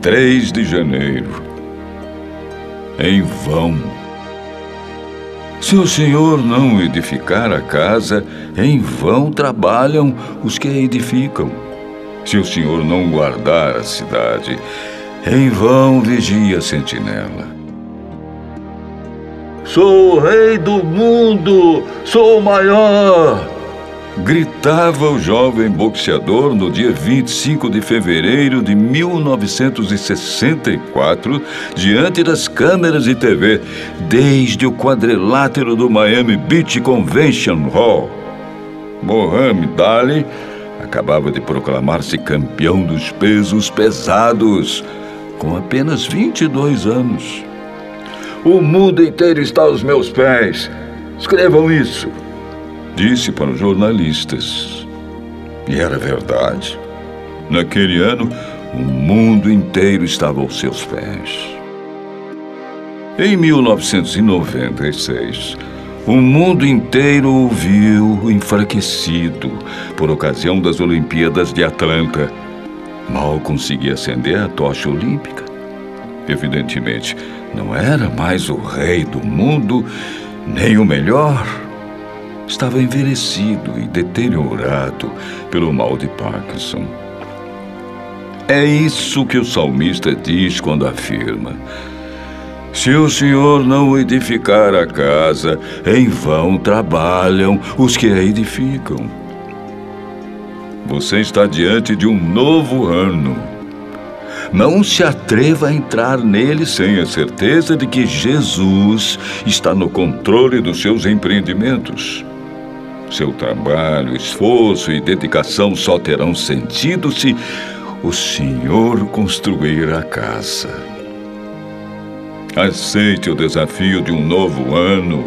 3 de janeiro. Em vão. Se o Senhor não edificar a casa, em vão trabalham os que a edificam. Se o Senhor não guardar a cidade, em vão vigia a sentinela. Sou o rei do mundo, sou o maior! Gritava o jovem boxeador no dia 25 de fevereiro de 1964, diante das câmeras de TV, desde o quadrilátero do Miami Beach Convention Hall. Mohamed Ali acabava de proclamar-se campeão dos pesos pesados, com apenas 22 anos. O mundo inteiro está aos meus pés. Escrevam isso disse para os jornalistas. E era verdade. Naquele ano, o mundo inteiro estava aos seus pés. Em 1996, o mundo inteiro o viu enfraquecido por ocasião das Olimpíadas de Atlanta. Mal conseguia acender a tocha olímpica. Evidentemente, não era mais o rei do mundo, nem o melhor estava envelhecido e deteriorado pelo mal de Parkinson. É isso que o salmista diz quando afirma: Se o Senhor não edificar a casa, em vão trabalham os que a edificam. Você está diante de um novo ano. Não se atreva a entrar nele sem a certeza de que Jesus está no controle dos seus empreendimentos. Seu trabalho, esforço e dedicação só terão sentido se o Senhor construir a casa. Aceite o desafio de um novo ano.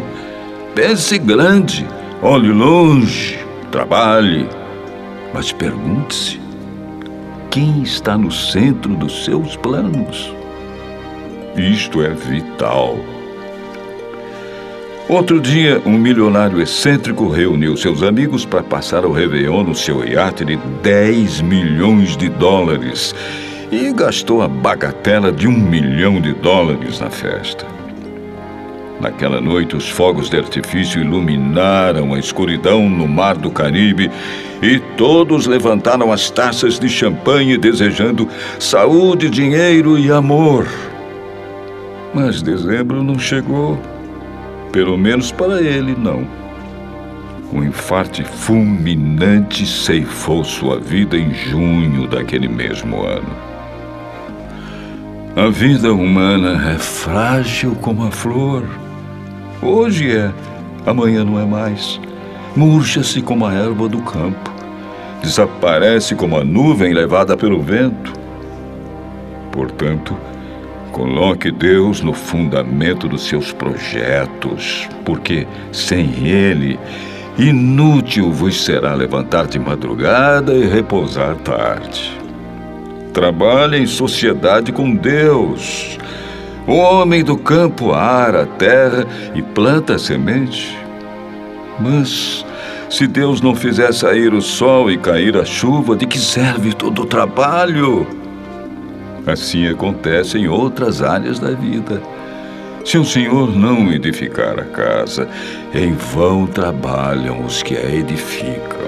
Pense grande, olhe longe, trabalhe. Mas pergunte-se: quem está no centro dos seus planos? Isto é vital. Outro dia, um milionário excêntrico reuniu seus amigos para passar o Réveillon no seu iate de 10 milhões de dólares e gastou a bagatela de um milhão de dólares na festa. Naquela noite, os fogos de artifício iluminaram a escuridão no mar do Caribe e todos levantaram as taças de champanhe desejando saúde, dinheiro e amor. Mas dezembro não chegou. Pelo menos para ele, não. Um infarte fulminante ceifou sua vida em junho daquele mesmo ano. A vida humana é frágil como a flor. Hoje é, amanhã não é mais. Murcha-se como a erva do campo. Desaparece como a nuvem levada pelo vento. Portanto, Coloque Deus no fundamento dos seus projetos, porque sem Ele, inútil vos será levantar de madrugada e repousar tarde. Trabalhe em sociedade com Deus. O homem do campo ara a terra e planta a semente. Mas se Deus não fizer sair o sol e cair a chuva, de que serve todo o trabalho? Assim acontece em outras áreas da vida. Se o Senhor não edificar a casa, em vão trabalham os que a edificam.